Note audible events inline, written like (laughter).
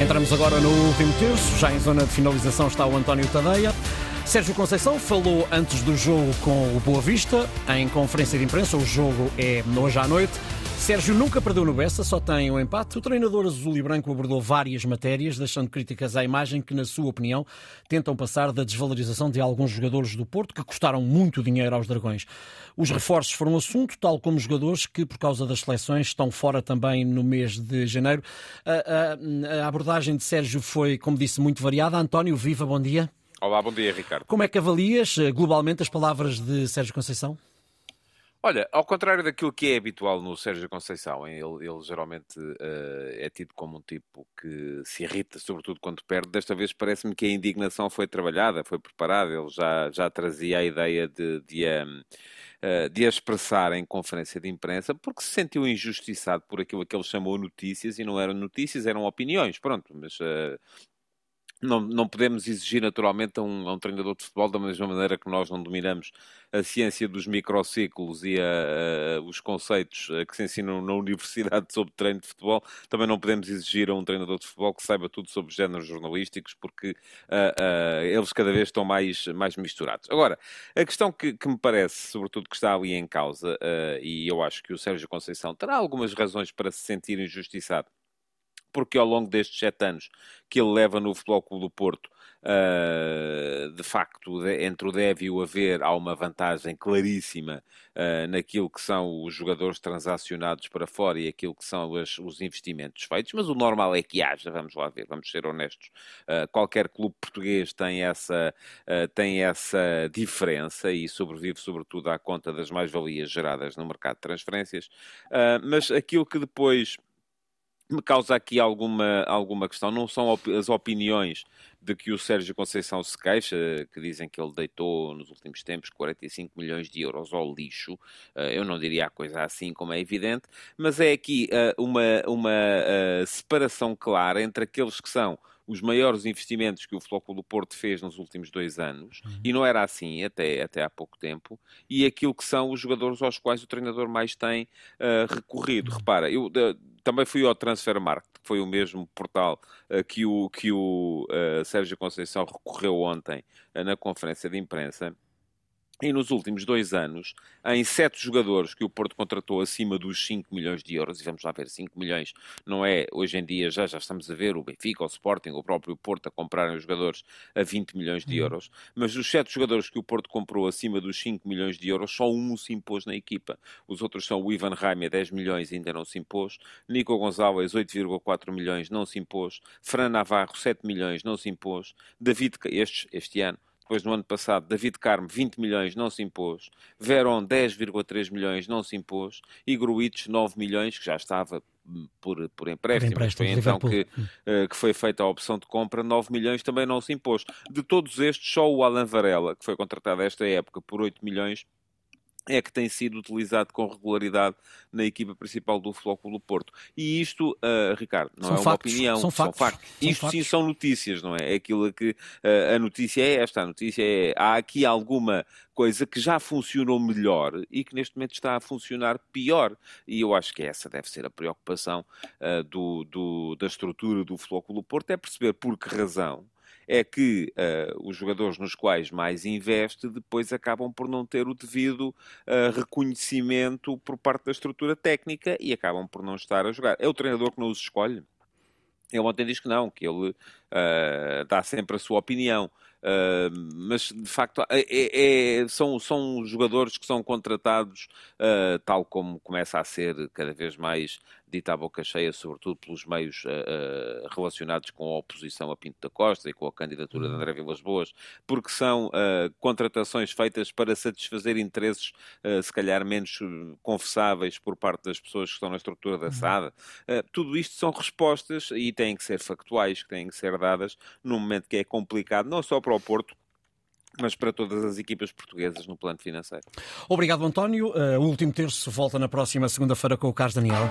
Entramos agora no último terço, já em zona de finalização está o António Tadeia. Sérgio Conceição falou antes do jogo com o Boa Vista, em conferência de imprensa. O jogo é hoje à noite. Sérgio nunca perdeu no Bessa, só tem um empate. O treinador azul e branco abordou várias matérias, deixando críticas à imagem que, na sua opinião, tentam passar da desvalorização de alguns jogadores do Porto que custaram muito dinheiro aos Dragões. Os reforços foram assunto, tal como jogadores que, por causa das seleções, estão fora também no mês de janeiro. A, a, a abordagem de Sérgio foi, como disse, muito variada. António, viva, bom dia. Olá, bom dia, Ricardo. Como é que avalias eh, globalmente as palavras de Sérgio Conceição? Olha, ao contrário daquilo que é habitual no Sérgio Conceição, ele, ele geralmente uh, é tido como um tipo que se irrita, sobretudo quando perde. Desta vez parece-me que a indignação foi trabalhada, foi preparada. Ele já, já trazia a ideia de, de, um, uh, eh, de a expressar em conferência de imprensa, porque se sentiu injustiçado por aquilo que ele chamou notícias, e não eram notícias, eram opiniões. Pronto, mas uh, não, não podemos exigir naturalmente a um, a um, treinador de futebol da mesma maneira que nós não dominamos a ciência dos microciclos e a, a, os conceitos que se ensinam na universidade (laughs) sobre treino de futebol, também não podemos exigir a um treinador de futebol que saiba tudo sobre géneros jornalísticos, porque uh, uh, eles cada vez estão mais, mais misturados. Agora, a questão que, que me parece, sobretudo, que está ali em causa, e eu acho que o Sérgio Conceição terá algumas razões para se sentir injustiçado porque ao longo destes sete anos que ele leva no Futebol Clube do Porto, uh, de facto, de, entre o deve e o haver, há uma vantagem claríssima uh, naquilo que são os jogadores transacionados para fora e aquilo que são as, os investimentos feitos, mas o normal é que haja, vamos lá ver, vamos ser honestos. Uh, qualquer clube português tem essa, tem essa diferença e sobrevive sobretudo à conta das mais-valias geradas no mercado de transferências, mas aquilo que depois me causa aqui alguma, alguma questão. Não são op as opiniões de que o Sérgio Conceição se queixa, que dizem que ele deitou nos últimos tempos 45 milhões de euros ao lixo. Uh, eu não diria a coisa assim, como é evidente, mas é aqui uh, uma, uma uh, separação clara entre aqueles que são os maiores investimentos que o Futebol do Porto fez nos últimos dois anos, uhum. e não era assim até, até há pouco tempo, e aquilo que são os jogadores aos quais o treinador mais tem uh, recorrido. Uhum. Repara, eu uh, também fui ao Transfermarkt, que foi o mesmo portal uh, que o, que o Sérgio Conceição recorreu ontem na conferência de imprensa, e nos últimos dois anos, em sete jogadores que o Porto contratou acima dos 5 milhões de euros, e vamos lá ver, 5 milhões não é, hoje em dia já, já estamos a ver o Benfica, o Sporting, o próprio Porto a comprarem os jogadores a 20 milhões de uhum. euros, mas dos sete jogadores que o Porto comprou acima dos 5 milhões de euros, só um se impôs na equipa. Os outros são o Ivan Raimia, 10 milhões, ainda não se impôs, Nico Gonzalez, 8,4 milhões, não se impôs, Fran Navarro, 7 milhões, não se impôs, David, este, este ano, depois no ano passado, David Carmo, 20 milhões, não se impôs. Veron, 10,3 milhões, não se impôs. E Gruitch, 9 milhões, que já estava hum, por, por empréstimo. Por empréstimo foi então que, uh, que foi feita a opção de compra, 9 milhões também não se impôs. De todos estes, só o Alan Varela, que foi contratado esta época por 8 milhões, é que tem sido utilizado com regularidade na equipa principal do Futebol Clube do Porto. E isto, uh, Ricardo, não são é factos, uma opinião, são factos. São factos. Isto são sim são notícias, não é? É aquilo que uh, a notícia é esta, a notícia é há aqui alguma coisa que já funcionou melhor e que neste momento está a funcionar pior. E eu acho que essa deve ser a preocupação uh, do, do, da estrutura do Futebol Clube do Porto, é perceber por que razão é que uh, os jogadores nos quais mais investe depois acabam por não ter o devido uh, reconhecimento por parte da estrutura técnica e acabam por não estar a jogar. É o treinador que não os escolhe? Ele ontem diz que não, que ele uh, dá sempre a sua opinião. Uh, mas de facto é, é, é, são, são jogadores que são contratados uh, tal como começa a ser cada vez mais dita à boca cheia, sobretudo pelos meios uh, relacionados com a oposição a Pinto da Costa e com a candidatura de uhum. André Vilas Boas, porque são contratações feitas para satisfazer interesses se calhar menos confessáveis por parte das pessoas que estão na estrutura da uhum. SAD. tudo isto são respostas e têm que ser factuais, que têm que ser dadas num momento que é complicado, não só para o Porto, mas para todas as equipas portuguesas no plano financeiro. Obrigado, António. Uh, o último terço volta na próxima segunda-feira com o Carlos Daniel.